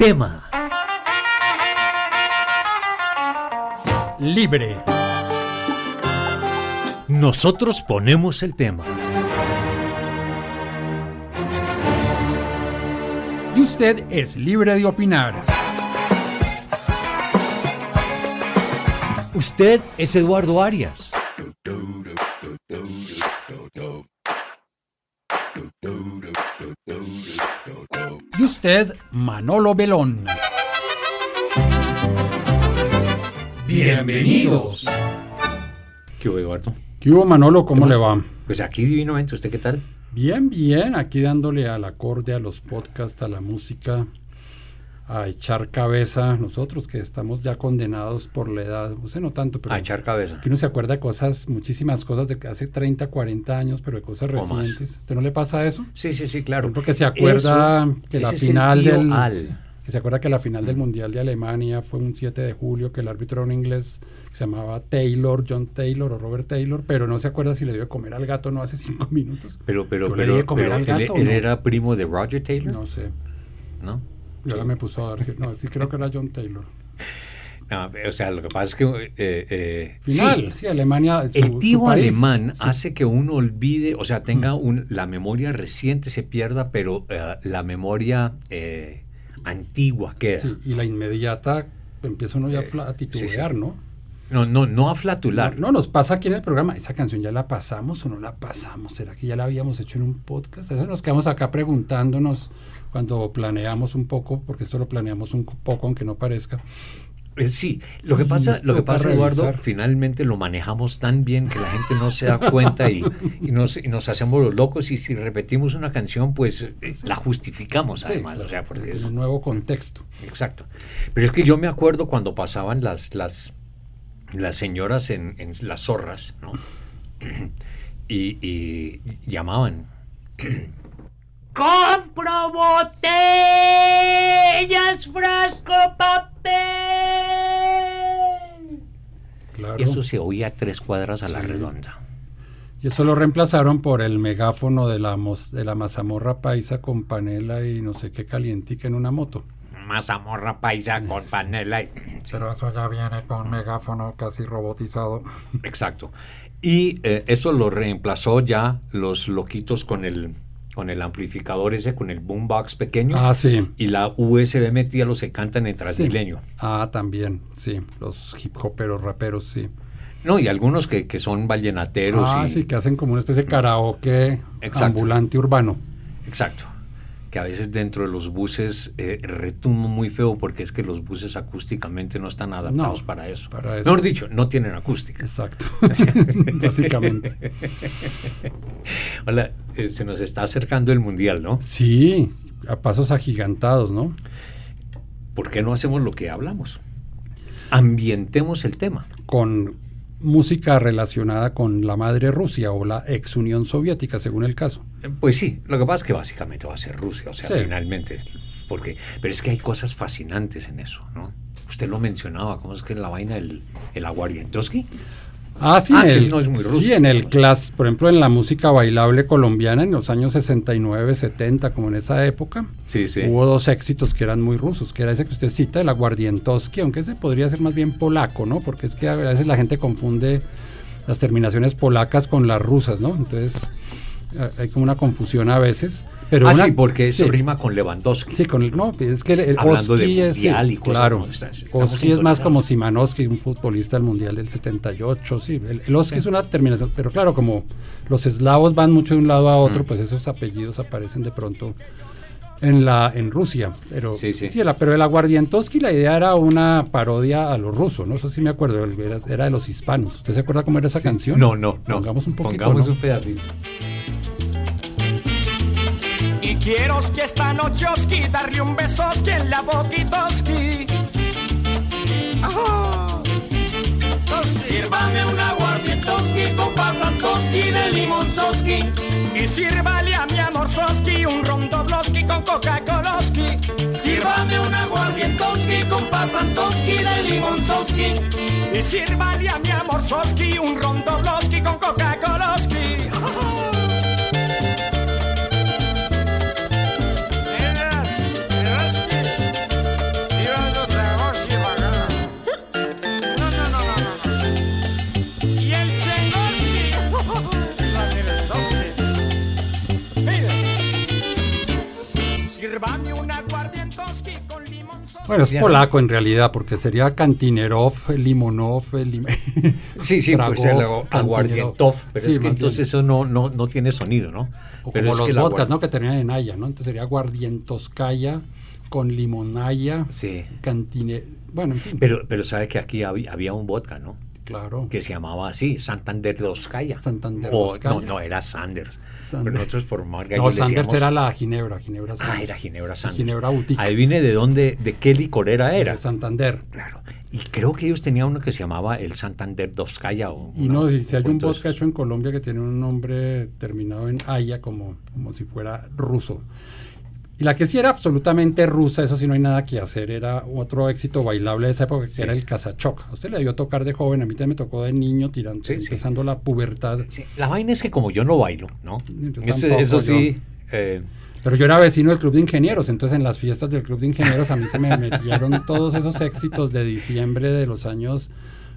Tema. Libre. Nosotros ponemos el tema. Y usted es libre de opinar. Usted es Eduardo Arias. Usted, Manolo Belón. Bienvenidos. ¿Qué hubo, Eduardo? ¿Qué hubo, Manolo? ¿Cómo le va? Pues aquí divinamente, ¿usted qué tal? Bien, bien. Aquí dándole al acorde, a los podcasts, a la música, a echar cabeza. Nosotros que estamos ya condenados por la edad, usted no tanto, pero... A echar cabeza. Que uno se acuerda de cosas, muchísimas cosas de hace 30, 40 años, pero de cosas recientes. ¿Usted no le pasa eso? Sí, sí, sí, claro. Porque se acuerda Eso- que la final del... Al. Que se acuerda que la final del Mundial de Alemania fue un 7 de julio, que el árbitro era un inglés que se llamaba Taylor, John Taylor o Robert Taylor, pero no se acuerda si le dio de comer al gato no hace cinco minutos. Pero, pero, ¿Yo le pero, él, gato él era primo de Roger Taylor, No sé. ¿no? Y ahora me puso a dar. No, sí creo que era John Taylor. No, o sea, lo que pasa es que... eh, eh, Final, sí, sí, Alemania. su- el tío alemán Sí. hace que uno olvide, o sea, tenga un, la memoria reciente se pierda, pero eh, la memoria antigua queda. Sí, y la inmediata empieza uno ya a titubear, ¿no? No, no, no a flatular. No, no, nos pasa aquí en el programa. ¿Esa canción ya la pasamos o no la pasamos? ¿Será que ya la habíamos hecho en un podcast? Eso nos quedamos acá preguntándonos cuando planeamos un poco, porque esto lo planeamos un poco, aunque no parezca. Eh, Sí, lo que pasa, lo que pasa, Eduardo, finalmente lo manejamos tan bien que la gente no se da cuenta y, y nos, y nos hacemos los locos y si repetimos una canción, pues eh, la justificamos además, Sí, o sea, porque es un nuevo contexto. exacto. Pero es que yo me acuerdo cuando pasaban las las las señoras en, en las zorras, ¿no? Y, y llamaban. ¡Compro botellas, frasco, papel! Claro. Y eso se oía a tres cuadras a la redonda. Y eso lo reemplazaron por el megáfono de la, mos- de la mazamorra paisa con panela y no sé qué calientica en una moto. Mazamorra paisa con panela. y- Pero eso ya viene con megáfono casi robotizado. Exacto. Y eh, eso lo reemplazó ya los loquitos con el, con el amplificador ese, con el boombox pequeño. Ah, sí. Y la USB metida los que cantan en Sí. Transmilenio. Ah, también, sí. Los hip hoperos, raperos, sí. No, y algunos que, que son vallenateros. Ah, y- sí, que hacen como una especie de karaoke Exacto. ambulante urbano. Exacto. Que a veces dentro de los buses eh, retumba muy feo porque es que los buses acústicamente no están adaptados No, para eso. para eso. Mejor dicho, no tienen acústica. Exacto. Básicamente. Hola, eh, se nos está acercando el mundial, ¿no? Sí, a pasos agigantados, ¿no? ¿Por qué no hacemos lo que hablamos? Ambientemos el tema. Con música relacionada con la madre Rusia o la ex Unión Soviética, según el caso. Eh, Pues sí, lo que pasa es que básicamente va a ser Rusia, o sea, Sí. finalmente. Porque, pero es que hay cosas fascinantes en eso, ¿no? Usted lo mencionaba, ¿cómo es que es la vaina del el aguarientoski? Ah, sí, Ah, en que el, no es muy ruso. sí, en el clas, por ejemplo, en la música bailable colombiana en los años 69, 70, como en esa época, Sí, sí. hubo dos éxitos que eran muy rusos, que era ese que usted cita, el aguardientoski, aunque ese podría ser más bien polaco, ¿no? Porque es que a veces la gente confunde las terminaciones polacas con las rusas, ¿no? Entonces a- hay como una confusión a veces. Pero ah, una- sí, porque eso sí. rima con Lewandowski. Sí, con el, no, es que el, el Hablando de Oski es, sí, mundial y cosas, claro, Oski es más como Simanowski, un futbolista del mundial del 78, sí, el, el Oski es una terminación, pero claro, como los eslavos van mucho de un lado a Mm. otro, pues esos apellidos aparecen de pronto en la en Rusia, pero Sí, sí. la- pero el aguardientoski la idea era una parodia a los rusos, no eso sí me acuerdo, era, era de los hispanos. ¿Usted se acuerda cómo era esa canción? No, no, no. Pongamos un poquito, Pongamos ¿no? un pedacito. Y quiero que esta noche oski darle un besoski en la boquitoski. Sírvame un aguardientoski con pasantoski de limonzoski. Y sírvale a mi amor soski un rondobloski con Coca-Coloski. Sírvame un aguardientoski con pasantoski de limonzoski. Y sírvale a mi amor soski un rondobloski con Coca-Coloski. Bueno, es polaco en realidad, porque sería Kantinerov, Limonov, Lim- Sí, sí, pues el Dragov, aguardientov, pero Sí, es que entonces bien. eso no, no, no tiene sonido, ¿no? O pero como es los que vodkas, ¿no? Que terminan en aya, ¿no? Entonces sería aguardientoskaya con limonaya, Sí. cantine... Bueno, en fin. Pero, pero sabe que aquí había, había un vodka, ¿no? Claro. Que se llamaba así, Santander Doskaya. Santander O, no, no, era Sanders. Sander- Pero nosotros por marca no, Sanders decíamos- era la Ginebra, Ginebra Ah, Sanders. era Ginebra Sanders. Ginebra Boutique. Adivine de dónde, de qué licorera era. De Santander. Claro. Y creo que ellos tenían uno que se llamaba el Santander Doskaya. O Y no, si, si hay un hecho en Colombia que tiene un nombre terminado en aya, como, como si fuera ruso. Y la que sí era absolutamente rusa, eso sí no hay nada que hacer, era otro éxito bailable de esa época, que Sí. era el casachoc. A usted le debió tocar de joven, a mí también me tocó de niño, tirando, Sí, sí. empezando la pubertad. La vaina es que como yo no bailo, ¿no? Yo Ese- tampoco, eso yo- sí. eh, Pero yo era vecino del Club de Ingenieros, entonces en las fiestas del Club de Ingenieros a mí se me metieron todos esos éxitos de diciembre de los años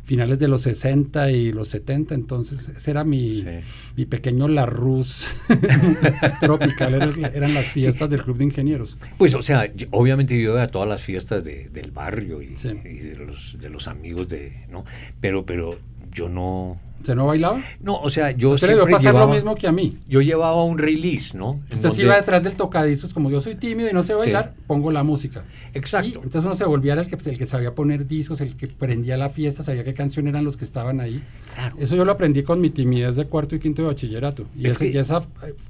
finales de los 60 y los 70, entonces ese era mi, Sí. mi pequeño Larrus tropical, era- eran las fiestas del Club de Ingenieros. Pues, o sea, yo- obviamente yo iba a todas las fiestas de- del barrio y, Sí. y de, los, de los amigos de, ¿no? Pero, pero yo no... ¿Usted no bailaba? No, o sea, yo Usted le siempre pasar llevaba... lo mismo que a mí. Yo llevaba un release, ¿no? En Usted se iba detrás del tocadiscos, como yo soy tímido y no sé Sí. bailar, pongo la música. Exacto. Y entonces uno se volvía el que, el que sabía poner discos, el que prendía la fiesta, sabía qué canción eran los que estaban ahí. Claro. Eso yo lo aprendí con mi timidez de cuarto y quinto de bachillerato. Y, Es ese- que- y esa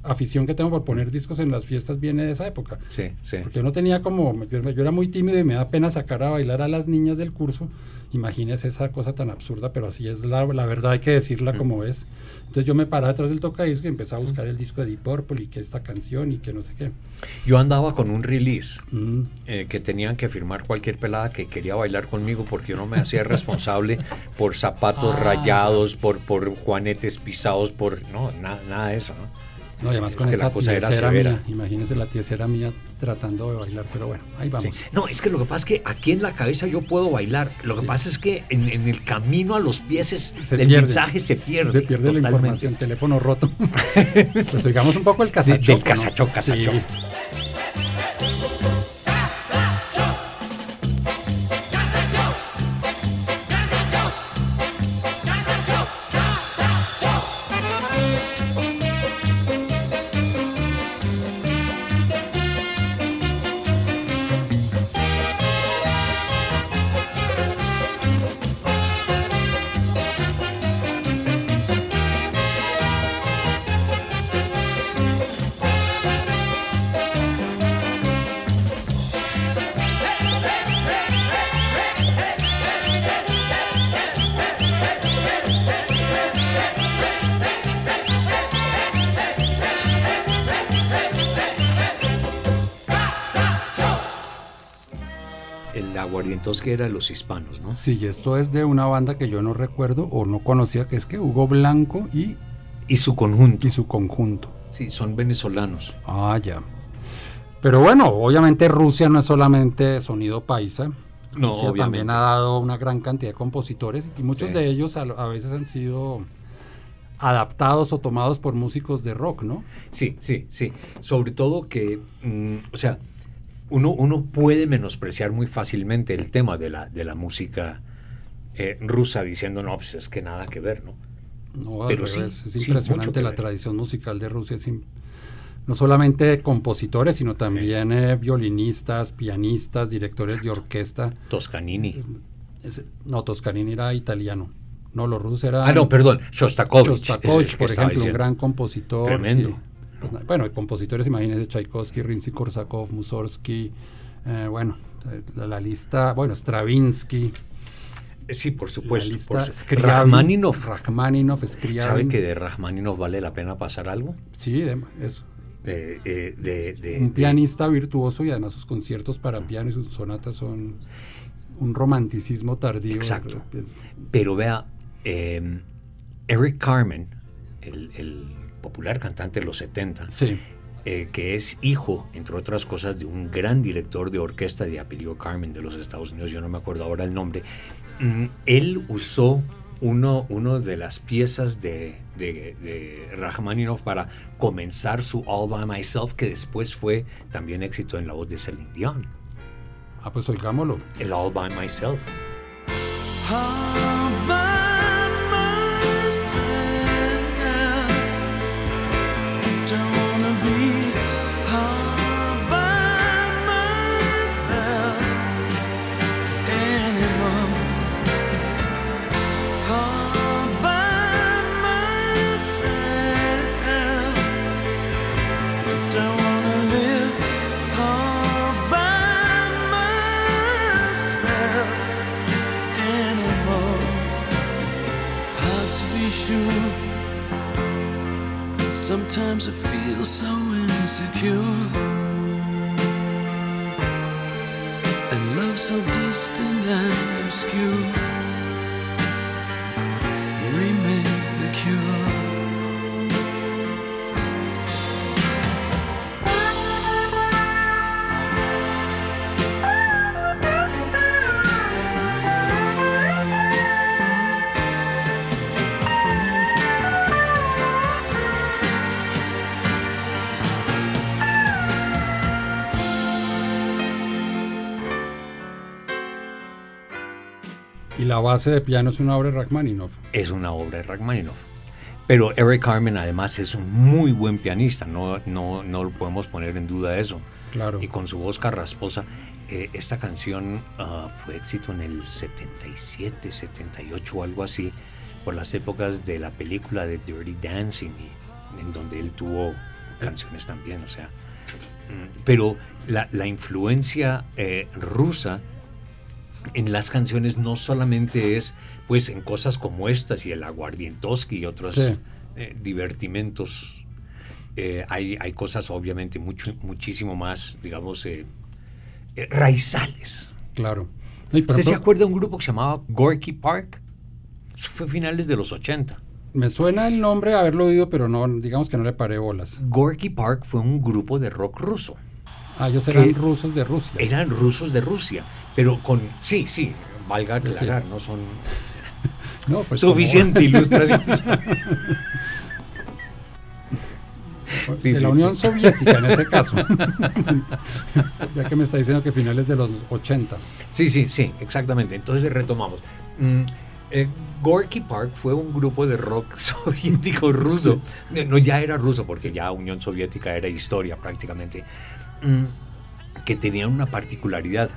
afición que tengo por poner discos en las fiestas viene de esa época. Sí, sí. Porque yo no tenía como, yo, yo era muy tímido y me da pena sacar a bailar a las niñas del curso. Imagínese esa cosa tan absurda, pero así es la, la verdad, hay que decirla como es. Entonces yo me paraba detrás del tocadisco y empecé a buscar el disco de Deep Purple y que esta canción y que no sé qué. Yo andaba con un release Mm. eh, que tenían que firmar cualquier pelada que quería bailar conmigo porque yo no me hacía responsable por zapatos Ah. rayados, por, por juanetes pisados, por... No, na- nada de eso, ¿no? No, además Es con que esta la cosa era severa. mía. Imagínese la tiesera mía tratando de bailar, pero bueno, ahí vamos. Sí. No, es que lo que pasa es que aquí en la cabeza yo puedo bailar. Lo que Sí. pasa es que en, en el camino a los pies es- Se el pierde. mensaje se pierde. Se pierde la información, teléfono roto. pues oigamos un poco el De- casachoc. del ¿no? casachoc, casachoc. Sí. el aguardientoski era de los hispanos, ¿no? Sí, y esto es de una banda que yo no recuerdo o no conocía, que es que Hugo Blanco y, Y su conjunto. y su conjunto. Sí, son venezolanos. Ah, ya. Pero bueno, obviamente Rusia no es solamente sonido paisa. No, Rusia obviamente. también ha dado una gran cantidad de compositores y muchos Sí. de ellos a, a veces han sido adaptados o tomados por músicos de rock, ¿no? Sí, sí, sí. Sobre todo que, mm, o sea, uno, uno puede menospreciar muy fácilmente el tema de la, de la música eh, rusa diciendo, no, pues es que nada que ver, ¿no? No, Pero sí, es impresionante la ver. tradición musical de Rusia. es no solamente compositores, sino también eh, violinistas, pianistas, directores de orquesta. Toscanini. Es- no, Toscanini era italiano. No, los rusos eran... Ah, no, perdón, Shostakovich. Shostakovich, por ejemplo, un gran compositor. Tremendo. Pues, bueno, compositores, imagínense, Tchaikovsky, Rimsky-Korsakov, Mussorgsky, eh, bueno, la, la lista, bueno, Stravinsky, Eh, Sí, por supuesto. por su- Scriabin, Rachmaninoff. Rachmaninoff, Scriabin. ¿Sabe que de Rachmaninoff vale la pena pasar algo? Sí, de- es Eh, eh, de, de- un pianista virtuoso y además sus conciertos para piano y sus sonatas son un romanticismo tardío. Exacto. Pero vea, eh, Eric Carmen, el, el popular cantante de los 70, sí, eh, que es hijo, entre otras cosas, de un gran director de orquesta de apellido Carmen de los Estados Unidos, yo no me acuerdo ahora el nombre, mm, él usó uno, uno de las piezas de, de, de Rachmaninoff para comenzar su All By Myself, que después fue también éxito en la voz de Celine Dion, ah, pues oigámoslo. el All By Myself. Don't Sometimes I feel so insecure. And love so distant and obscure la base de piano es una obra de Rachmaninoff. es una obra de Rachmaninoff. Pero Eric Carmen además es un muy buen pianista, no, no, no lo podemos poner en duda eso. Claro. Y con su voz carrasposa, eh, esta canción ah, fue éxito en el 77, 78 o algo así, por las épocas de la película de Dirty Dancing, y- en donde él tuvo canciones también, o sea. mm, Pero la, la influencia eh, rusa en las canciones no solamente es pues en cosas como estas y el aguardientoski y otros Sí. eh, divertimentos. Eh, hay, hay cosas obviamente mucho, muchísimo más, digamos, eh, raizales. Claro. ¿Usted se acuerda de un grupo que se llamaba Gorky Park? Eso fue finales de los 80. me suena el nombre haberlo oído, pero no, digamos que no le paré bolas. Gorky Park fue un grupo de rock ruso. Ah, ellos eran rusos de Rusia. Eran rusos de Rusia, pero con... Sí, sí, valga Sí. aclarar, no son No, pues como- suficiente ilustración. Sí, de sí, la Unión sí. Soviética en ese caso. ya que me está diciendo que finales de los 80. Sí, sí, sí, exactamente. Entonces retomamos. Mm, eh, Gorky Park fue un grupo de rock soviético ruso. No, ya era ruso, porque ya Unión Soviética era historia prácticamente. Que tenían una particularidad.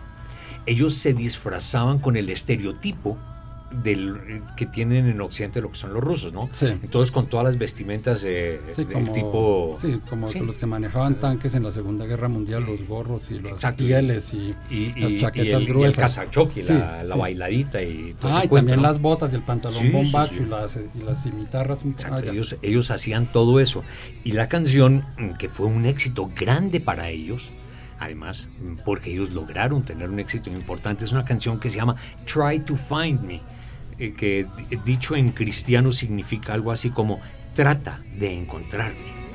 Ellos se disfrazaban con el estereotipo del, que tienen en Occidente lo que son los rusos, ¿no? Sí. Entonces con todas las vestimentas eh, Sí, del como, tipo... sí, como Sí. los que manejaban tanques en la Segunda Guerra Mundial, los gorros y las Exacto. pieles y, y, las chaquetas y el, y el gruesas. casachoque, Sí, la, la bailadita y todo Ah, ese y cuento, también ¿no? las botas y el pantalón bombacho sí. Y, las, y las cimitarras. Exacto, ah, ellos, ellos hacían todo eso. Y la canción, mm, que fue un éxito grande para ellos, además, porque ellos lograron tener un éxito importante. Es una canción que se llama Try to Find Me, eh, que dicho en cristiano significa algo así como trata de encontrarme.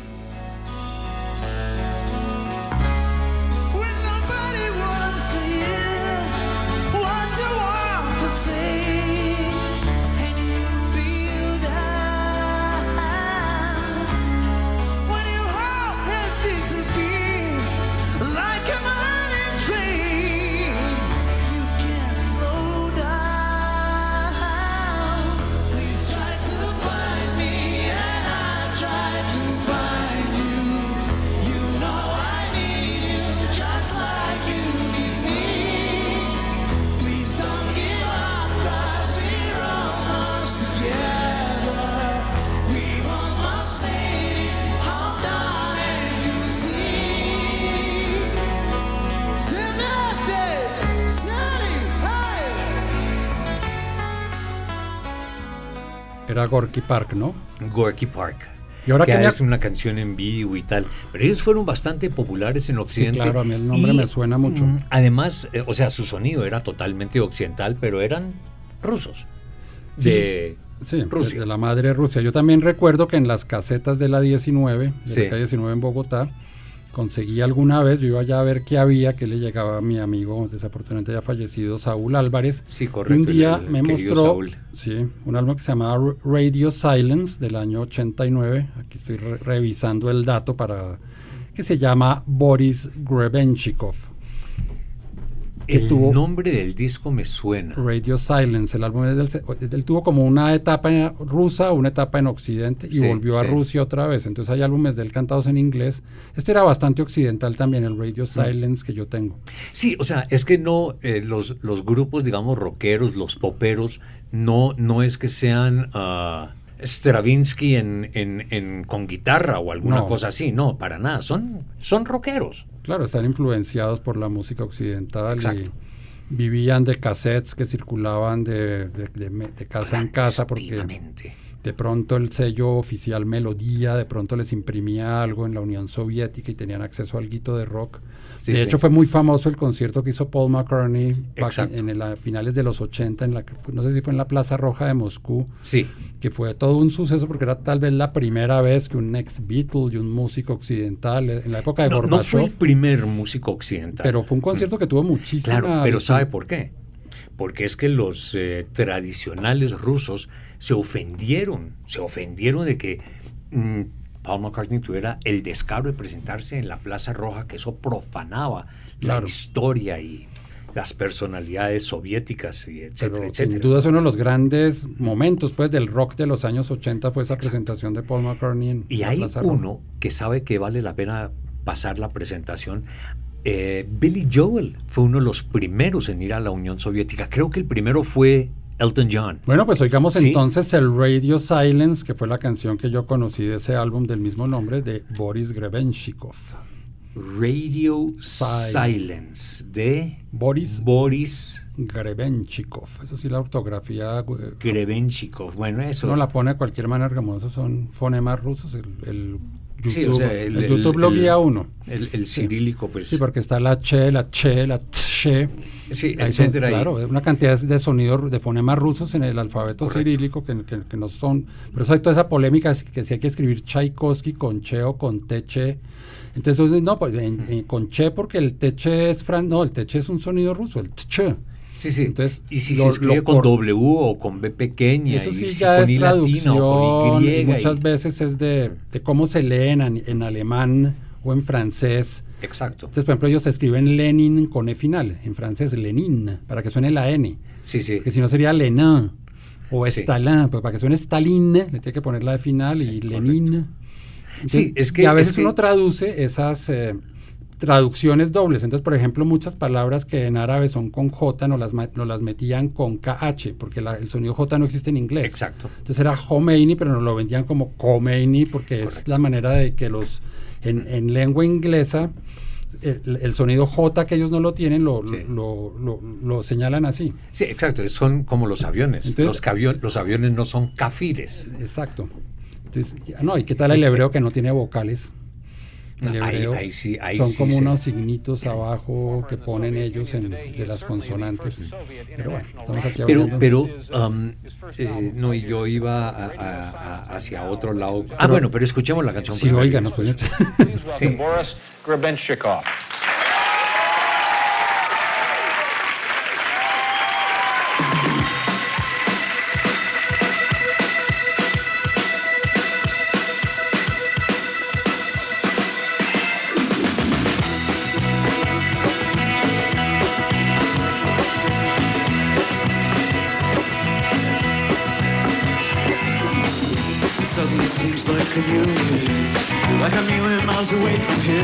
Gorky Park, ¿no? Gorky Park. Y ahora que es una canción en vivo y tal. Pero ellos fueron bastante populares en Occidente. claro, a mí el nombre Y, me suena mucho. mm, Además, eh, o sea, su sonido era totalmente occidental, pero eran rusos. De Sí, Rusia. de la madre Rusia. Yo también recuerdo que en las casetas de la 19, de Sí. la calle 19 en Bogotá, conseguí alguna vez, yo iba allá a ver qué había, que le llegaba a mi amigo, desafortunadamente ya fallecido, Saúl Álvarez. Sí, correcto. un día el- el me mostró Saúl. sí, un álbum que se llamaba Radio Silence del año 89. Aquí estoy re- revisando el dato para que se llama Boris Grebenchikov. El tuvo- nombre del disco me suena. Radio Silence, el álbum es del, él tuvo como una etapa en rusa, una etapa en Occidente y Sí, volvió a. Rusia otra vez. Entonces hay álbumes de él cantados en inglés. Este era bastante occidental también, el Radio Silence que yo tengo. Sí, o sea, es que no, eh, los, los grupos, digamos, rockeros, los poperos, no, no es que sean ah, Stravinsky en, en- en- con guitarra o alguna No. cosa así, no, para nada, son, son rockeros. Claro, están influenciados por la música occidental Exacto. y vivían de cassettes que circulaban de, de- de casa en casa porque. De pronto el sello oficial Melodía, de pronto les imprimía algo en la Unión Soviética y tenían acceso a algo de rock. Sí, de sí. hecho fue muy famoso el concierto que hizo Paul McCartney en, el- a finales de los 80, en la, no sé si fue en la Plaza Roja de Moscú, Sí, que fue todo un suceso porque era tal vez la primera vez que un ex Beatle y un músico occidental eh, en la época de no, no fue el primer músico occidental. pero fue un concierto que tuvo muchísima Claro, pero visión- ¿sabe por qué? Porque es que los eh, tradicionales rusos se ofendieron, se ofendieron de que mm, Paul McCartney tuviera el descaro de presentarse en la Plaza Roja, que eso profanaba Claro. la historia y las personalidades soviéticas, y etcétera, Pero etcétera. sin duda es uno de los grandes momentos pues del rock de los años 80 fue esa presentación de Paul McCartney en Y la hay Plaza Roja. uno que sabe que vale la pena pasar la presentación. Eh, Billy Joel fue uno de los primeros en ir a la Unión Soviética. Creo que el primero fue Elton John. Bueno, pues oigamos Sí. entonces el Radio Silence, que fue la canción que yo conocí de ese álbum del mismo nombre de Boris Grebenshikov. Radio Silence. Silence de Boris Boris Grebenchikov. Eso sí, la ortografía eh, Grebenchikov. Bueno, eso. uno la pone de cualquier manera, como esos son fonemas rusos. El, el YouTube, Sí, o sea, el, el- YouTube lo guía uno. El, el cirílico, pues. Sí, porque está la che, la che, la tche. Sí, Ahí son, etcétera. y- claro, una cantidad de sonidos, de fonemas rusos en el alfabeto Correcto. cirílico que, que- que no son. Por eso hay toda esa polémica que si hay que escribir Tchaikovsky con che o con teche. Entonces, entonces, no, pues, en- en- con che porque el teche es fran, no, el teche es un sonido ruso, el tche. Sí, sí. Entonces, y si lo- se escribe con W o con B pequeña, Eso y sí si ya con I latina o con Y. y muchas y- veces es de, de cómo se leen en, en alemán o en francés. Exacto. Entonces, por ejemplo, ellos escriben Lenin con E final, en francés Lenin, para que suene la N. Sí, sí. Porque si no sería Lenin o Sí. Stalin, pero para que suene Stalin le tiene que poner la de final y Lenin. Sí, es que- y a veces es que- uno traduce esas eh, traducciones dobles. Entonces, por ejemplo, muchas palabras que en árabe son con J no las, no las metían con KH, porque la- el sonido J no existe en inglés. Exacto. Entonces era Khomeini, pero nos lo vendían como Khomeini, porque es la manera de que los, en, en lengua inglesa, el, el sonido J que ellos no lo tienen, lo, Sí. lo, lo- lo señalan así. Sí, exacto. Son como los aviones. Entonces- los, los aviones no son kafires. Exacto. Entonces, no, ¿y qué tal el hebreo que no tiene vocales? El Ahí- hebreo ahí sí- ahí son sí como se- unos signitos abajo que ponen ellos en, de las consonantes. Pero bueno, estamos aquí Pero, hablando. pero, um, eh, no, y yo iba a- a- a- hacia otro lado. Ah, bueno, pero escuchemos la canción. Sí, primero. oiga, nos pueden Sí. Here.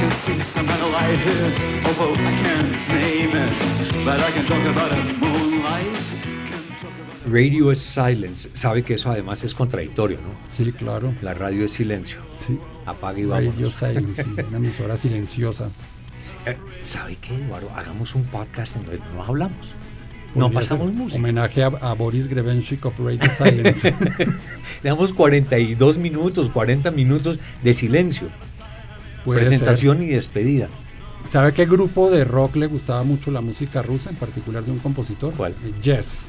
Can see some kind of light here, although I can't name it, but I can talk about it. Moonlight. Radio es silence. Sabe que eso además es contradictorio, ¿no? Sí, claro. La radio es silencio. Sí. Apague y Radio vámonos. Silence, sí, una emisora silenciosa. Eh, ¿Sabe qué, Eduardo? Hagamos un podcast en donde no hablamos. No pasamos música. Homenaje a, a Boris Grebenshik of Radio Silence. Le damos 42 minutos, 40 minutos de silencio. Puede Presentación y despedida. ¿Sabe qué grupo de rock le gustaba mucho la música rusa, en particular de un compositor? ¿Cuál? Eh, Yes.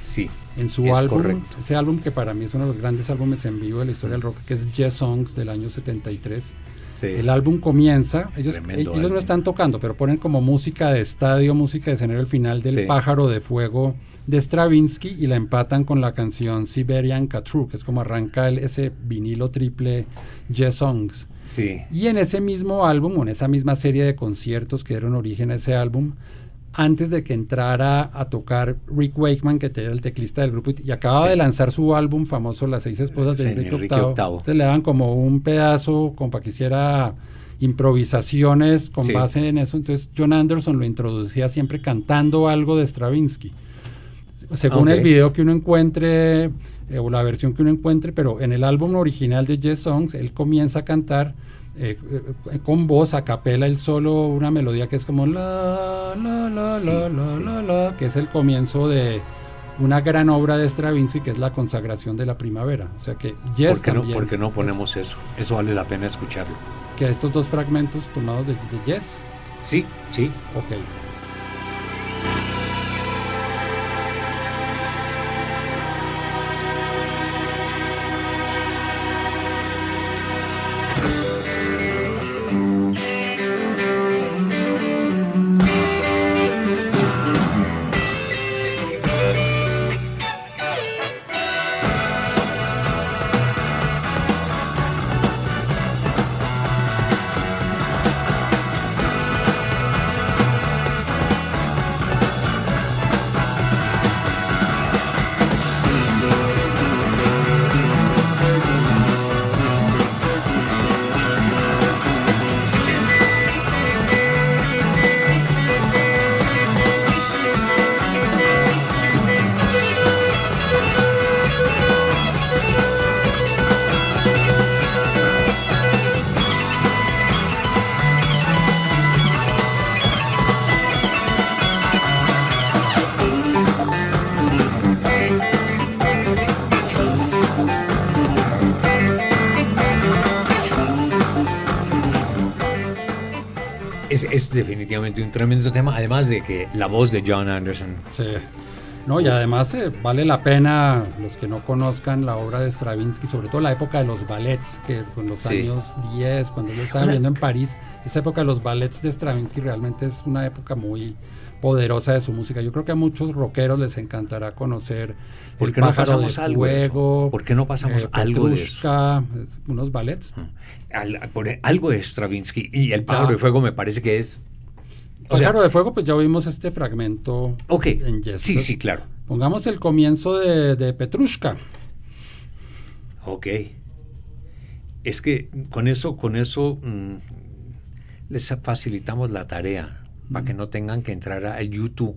Sí. En su es álbum, correcto. ese álbum que para mí es uno de los grandes álbumes en vivo de la historia del rock, que es Yes Songs del año 73. Sí. El álbum comienza, ellos, ellos no están tocando, pero ponen como música de estadio, música de escenario al final del Sí. pájaro de fuego de Stravinsky y la empatan con la canción Siberian Catru, que es como arranca el- ese vinilo triple Yes Songs. Sí. Y en ese mismo álbum, o en esa misma serie de conciertos que dieron origen a ese álbum, antes de que entrara a tocar Rick Wakeman, que era el teclista del grupo, y acababa Sí. de lanzar su álbum famoso Las seis esposas de Sí, Enrique Enrique VIII, VIII. se le daban como un pedazo, como para que hiciera improvisaciones con Sí. base en eso. Entonces John Anderson lo introducía siempre cantando algo de Stravinsky. Según el video que uno encuentre, eh, o la versión que uno encuentre, pero en el álbum original de Yes Songs, él comienza a cantar eh, eh, con voz a capela, él solo una melodía que es como la, la, la, Sí, la, la, sí. la, la, que es el comienzo de una gran obra de Stravinsky, que es la consagración de la primavera. O sea que Yes ¿Por qué, no, también, por qué no ponemos eso? Eso vale la pena escucharlo. que estos dos fragmentos tomados de, de Yes, Sí, sí. ok. Es, es definitivamente un tremendo tema, además de que la voz de John Anderson. Sí. No, y además eh, vale la pena los que no conozcan la obra de Stravinsky, sobre todo la época de los ballets, que con los Sí. años 10, cuando yo estaba viviendo en París, esa época de los ballets de Stravinsky realmente es una época muy poderosa de su música. Yo creo que a muchos rockeros les encantará conocer ¿Por El no pasamos de algo de eso? fuego, ¿Por qué no pasamos eh, algo de eso? Eh, unos ballets. Al- por- algo de Stravinsky y el pájaro Ah. de fuego me parece que es. O sea, Pájaro de fuego, pues ya oímos este fragmento ok. en Yes. Sí, sí, claro. Pongamos el comienzo de, de Petrushka. Ok. Es que con eso, con eso mm, les facilitamos la tarea para que no tengan que entrar a YouTube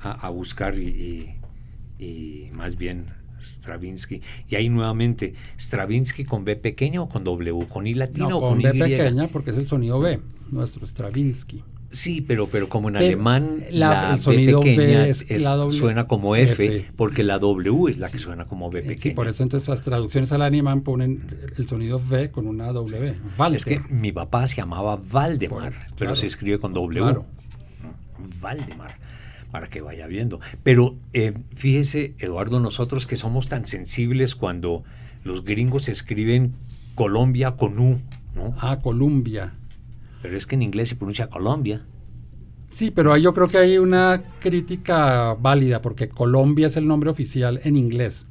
a, a buscar y, y- y más bien Stravinsky. Y ahí nuevamente, Stravinsky con B pequeña o con W, con I latina No, o con con, B Y. pequeña porque es el sonido B, nuestro Stravinsky. Sí, pero, pero como en alemán la- la, el sonido B pequeña es es- la doble- suena como F, F. porque la W es la que suena como B Sí, pequeña. por eso entonces las traducciones al alemán ponen el sonido V con una W. Walter. Es que mi papá se llamaba Valdemar, pero claro. se escribe con W. Claro. Valdemar, para que vaya viendo. Pero eh, fíjese, Eduardo, nosotros que somos tan sensibles cuando los gringos escriben Colombia con U, ¿no? Ah, Columbia. Pero es que en inglés se pronuncia Colombia. Sí, pero yo creo que hay una crítica válida porque Colombia es el nombre oficial en inglés.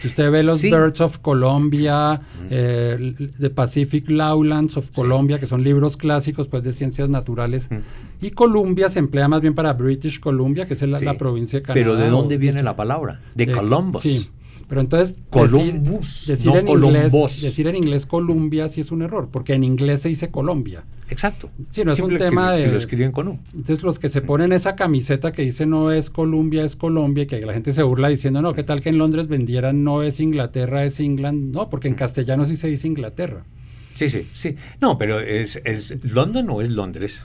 Si usted ve los Sí. Birds of Colombia, eh, The Pacific Lowlands of Colombia, que son libros clásicos pues de ciencias naturales, y Columbia se emplea más bien para British Columbia, que es la, Sí. la provincia de Canadá. Pero ¿de dónde viene la palabra? De de- Columbus. Pero entonces Columbus, decir, no en inglés, Columbus. decir en inglés Columbia sí es un error, porque en inglés se dice Colombia. Exacto. Sí, no es un Simple que- tema que de... lo escriben con U. Entonces los que se ponen esa camiseta que dice no es Colombia, es Colombia, y que la gente se burla diciendo, no, ¿qué tal que en Londres vendieran no es Inglaterra, es England? No, porque en castellano sí se dice Inglaterra. Sí, sí, sí. No, pero ¿es, es London o es Londres?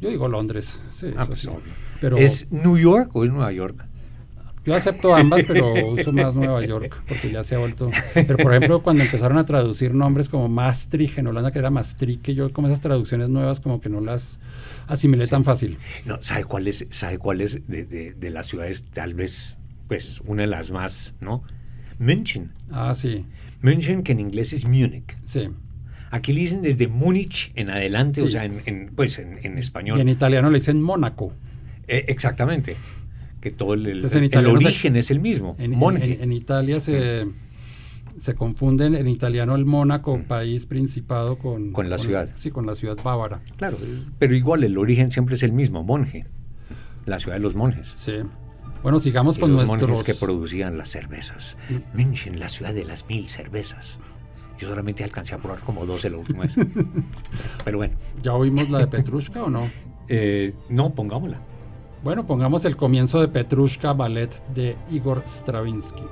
Yo digo Londres, sí, Ah, pues sí. obvio. Pero ¿Es New York o es Nueva York? Yo acepto ambas, pero uso más Nueva York, porque ya se ha vuelto... Pero por ejemplo, cuando empezaron a traducir nombres como Maastricht en Holanda, que era Maastricht, que yo como esas traducciones nuevas como que no las asimilé tan fácil. No, ¿sabe cuál es, sabe cuál es de, de- de las ciudades tal vez, pues, una de las más, ¿no? München. Ah, sí, München, que en inglés es Múnich. sí. Aquí le dicen desde Múnich en adelante, o sea, en, en, pues en, en español. Y en italiano le dicen Mónaco. Eh, exactamente. Que todo el, Entonces, se- origen es el mismo. En, en- Monje. en- Italia se, se confunden en italiano el Mónaco, país principado, con, Mm. Con la ciudad. Sí, con la ciudad bávara. Claro, pero igual el origen siempre es el mismo, monje. La ciudad de los monjes. Sí. Bueno, sigamos Y con los nuestros... monjes que producían las cervezas. München, la ciudad de las mil cervezas. Yo solamente alcancé a probar como 12 la última vez. Pero bueno, ¿Ya oímos la de Petrushka o no? eh, no, pongámosla. Bueno, pongamos el comienzo de Petrushka Ballet de Igor Stravinsky.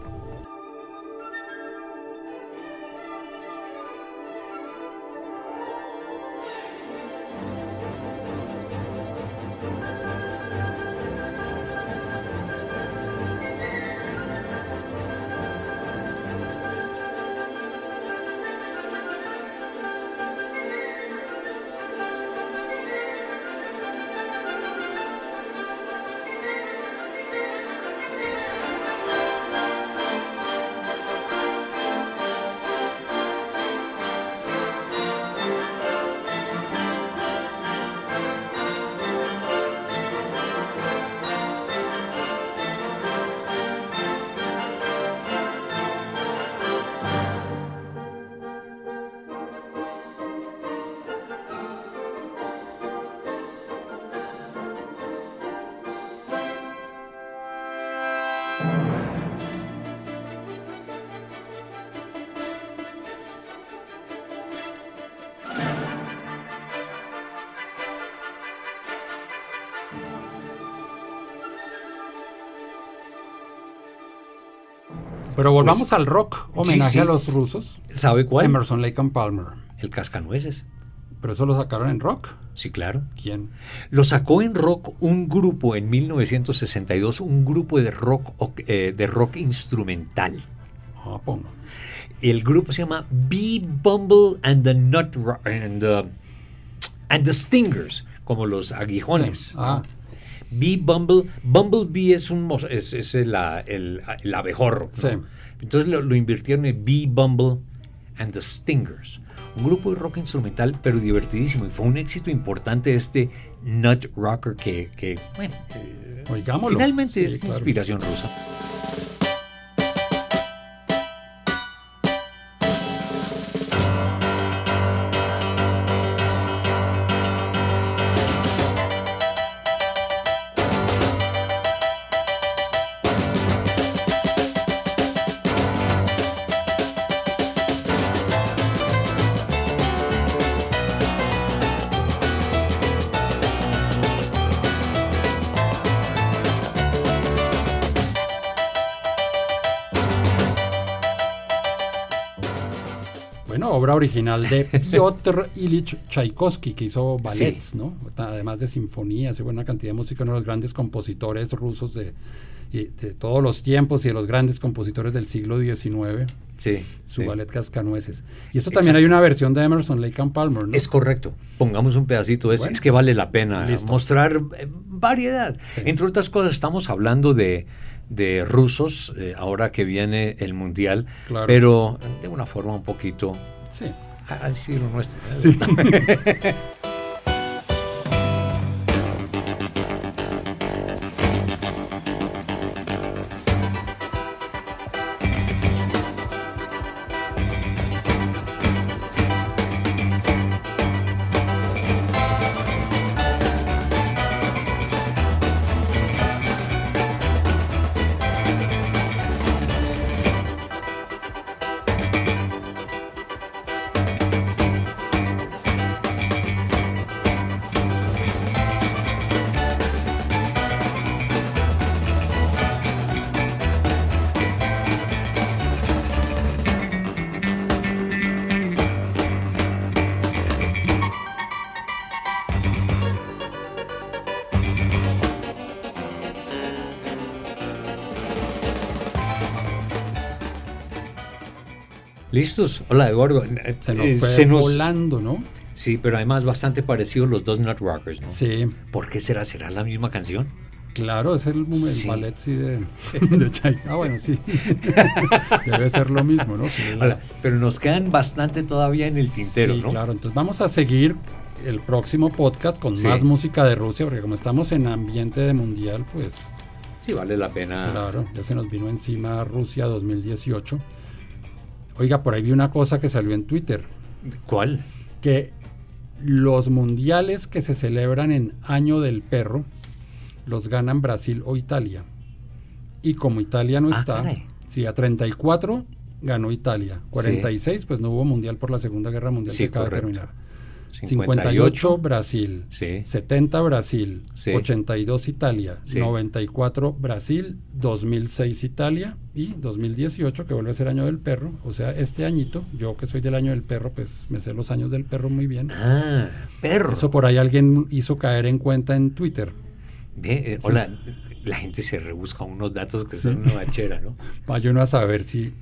Pero volvamos Pues, al rock, homenaje sí, sí. a los rusos. ¿Sabe cuál? Emerson, Lake and Palmer. El cascanueces. Pero eso lo sacaron en rock. Sí, claro. ¿Quién? Lo sacó en rock un grupo en 1962, un grupo de rock, eh, de rock instrumental. Ah, pongo. El grupo se llama Bee Bumble and the Nut and the, and the Stingers, como los aguijones. Sí. Ah. Bee Bumble, Bumblebee es un es, es el, el, el abejorro. ¿no? Sí. Entonces lo, lo invirtieron en Bee Bumble and the Stingers. Un grupo de rock instrumental, pero divertidísimo. Y fue un éxito importante este Nut Rocker que, que bueno, eh, Oigámoslo. finalmente Sí, es claro. inspiración rusa. Obra original de Piotr Ilich Tchaikovsky, que hizo ballets, ¿no? Además de sinfonías y una cantidad de música, uno de los grandes compositores rusos de, todos los tiempos y de los grandes compositores del siglo XIX. Sí. Su sí. ballet Cascanueces. Y esto también hay una versión de Emerson, Lake and Palmer, ¿no? Es correcto. Pongamos un pedacito de. Bueno. es que vale la pena Listo. mostrar eh, variedad. Entre otras cosas, estamos hablando de, de rusos, eh, ahora que viene el mundial, Claro. pero de una forma un poquito Sí. al estilo nuestro. ¿eh? Sí. ¿Listos? Hola, Eduardo. Se nos eh, fue se nos- volando, ¿no? Sí, pero además bastante parecidos los dos Nut Rockers, ¿no? Sí. ¿Por qué será? ¿Será la misma canción? Claro, es el, Sí. ballet sí, de, de Ah, bueno, sí. Debe ser lo mismo, ¿no? Sí, pero nos quedan bastante todavía en el tintero, sí, ¿no? claro. Entonces vamos a seguir el próximo podcast con más música de Rusia, porque como estamos en ambiente de mundial, pues Sí, vale la pena. claro, ya se nos vino encima Rusia 2018. Oiga, por ahí vi una cosa que salió en Twitter, ¿Cuál? que los mundiales que se celebran en Año del Perro los ganan Brasil o Italia. Y como Italia no Ah, está, caray. sí, a 34 ganó Italia, 46 pues no hubo mundial por la Segunda Guerra Mundial Sí, que acaba de terminar. 58 Brasil, Sí. 70 Brasil, Sí. 82 Italia, Sí. 94 Brasil, 2006 Italia y 2018 que vuelve a ser año del perro, o sea, este añito, yo que soy del año del perro, pues me sé los años del perro muy bien. Ah, perro. Eso por ahí alguien hizo caer en cuenta en Twitter. Eh. Hola, la gente se rebusca unos datos que son una bachera, ¿no? Vaya uno a saber si...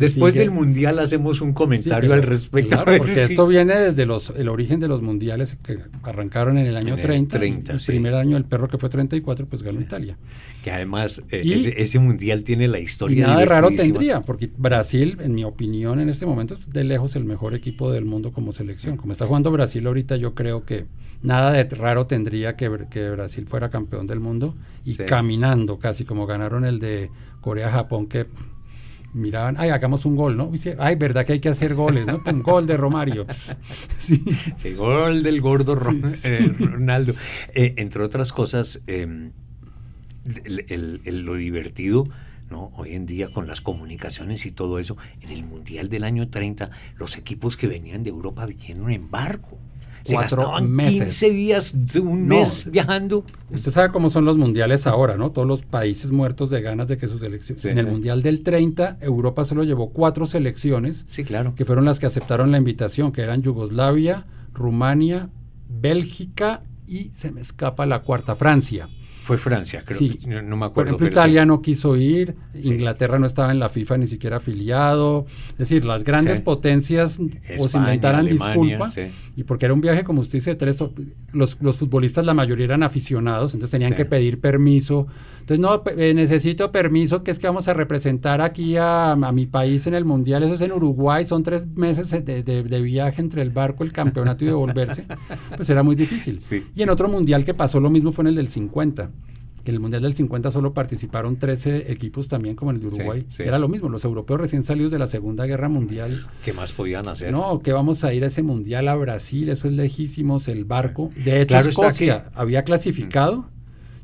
Después sigue- del mundial hacemos un Sí, comentario al respecto. claro, porque esto viene desde los, el origen de los mundiales que arrancaron en el año En el 30. 30, el sí. primer año del perro que fue 34, pues ganó Italia. Que además eh, Y- ese, ese mundial tiene la Y historia nada de raro tendría, porque Brasil, en mi opinión, en este momento es de lejos el mejor equipo del mundo como selección. Como está jugando Brasil ahorita, yo creo que nada de raro tendría que, que Brasil fuera campeón del mundo y caminando casi como ganaron el de Corea-Japón que miraban, ay, hagamos un gol, ¿no? Dice, ay, verdad que hay que hacer goles, ¿no? Un gol de Romario. Sí. Sí, gol del gordo Ron- Sí, eh. Ronaldo. Eh, entre otras cosas, eh, el- el- el- lo divertido, ¿no? Hoy en día con las comunicaciones y todo eso, en el Mundial del año 30, los equipos que venían de Europa vinieron en barco. Se Cuatro meses. 15 días de un No. mes viajando. Usted sabe cómo son los mundiales ahora, ¿no? Todos los países muertos de ganas de que su selección. Sí, en el sí. mundial del 30, Europa solo llevó cuatro selecciones Sí, claro. que fueron las que aceptaron la invitación, que eran Yugoslavia, Rumania, Bélgica y se me escapa la cuarta, Francia. Fue Francia, creo. Sí. No, no me Por acuerdo. ejemplo, pero sí. Italia no quiso ir, Sí. Inglaterra no estaba en la FIFA ni siquiera afiliado. Es decir, las grandes potencias o se España, inventaran Alemania, disculpa. Y porque era un viaje, como usted dice, de tres, o- los, los futbolistas, la mayoría eran aficionados, entonces tenían que pedir permiso. Entonces, no, eh, necesito permiso, que es que vamos a representar aquí a, a mi país en el Mundial. Eso es en Uruguay, son tres meses de, de- de viaje entre el barco, el campeonato y devolverse. Pues era muy difícil. Y en otro Mundial que pasó lo mismo fue en el del 50. Que en el Mundial del 50 solo participaron 13 equipos también como en el de Uruguay. sí. Era lo mismo, los europeos recién salidos de la Segunda Guerra Mundial. ¿Qué más podían hacer? No, que vamos a ir a ese mundial a Brasil, eso es lejísimos, el barco. De hecho, Claro Escocia había clasificado.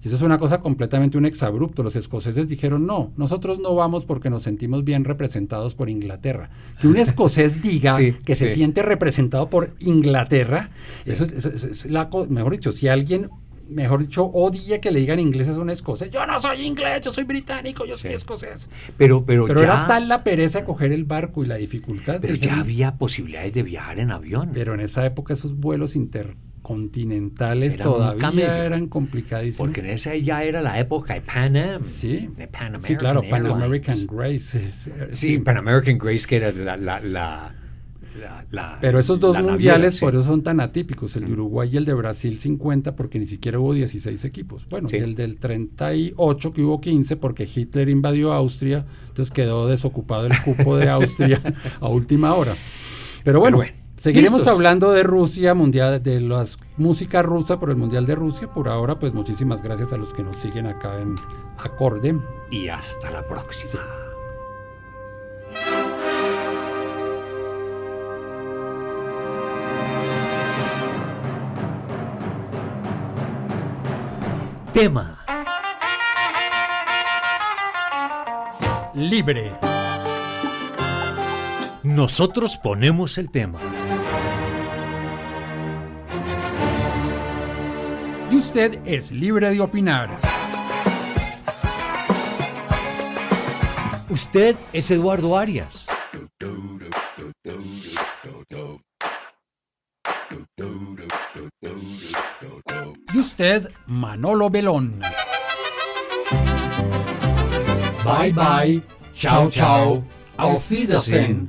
Y eso es una cosa completamente un exabrupto. Los escoceses dijeron, no, nosotros no vamos porque nos sentimos bien representados por Inglaterra. Que un escocés diga Sí, que se siente representado por Inglaterra, eso, eso- eso es la mejor dicho, si alguien mejor dicho, odia que le digan inglés a un escocés. Yo no soy inglés, yo soy británico, yo soy escocés. Pero, pero, Pero ya, era tal la pereza de coger el barco y la dificultad. pero ya había posibilidades de viajar en avión. Pero en esa época esos vuelos intercontinentales Era todavía eran complicadísimos. Porque en esa ya era la época de Pan Am. Sí. De Pan American Sí, claro, Pan Airlines. American Grace. es- Sí, Pan American Grace, que era la... la, la, la- la- Pero esos dos la naviera, mundiales por eso son tan atípicos, el de Uruguay y el de Brasil 50 porque ni siquiera hubo 16 equipos. Bueno, y el del 38 que hubo 15 porque Hitler invadió Austria, entonces quedó desocupado el cupo de Austria a última hora. Pero bueno, Pero bueno, seguiremos listos. hablando de Rusia, mundial de las música rusa por el Mundial de Rusia. Por ahora, pues muchísimas gracias a los que nos siguen acá en Acorde. Y hasta la próxima. Tema. Libre. Nosotros ponemos el tema. Y usted es libre de opinar. Usted es Eduardo Arias. Usted, Manolo Belón. Bye bye. Ciao ciao. Auf Wiedersehen.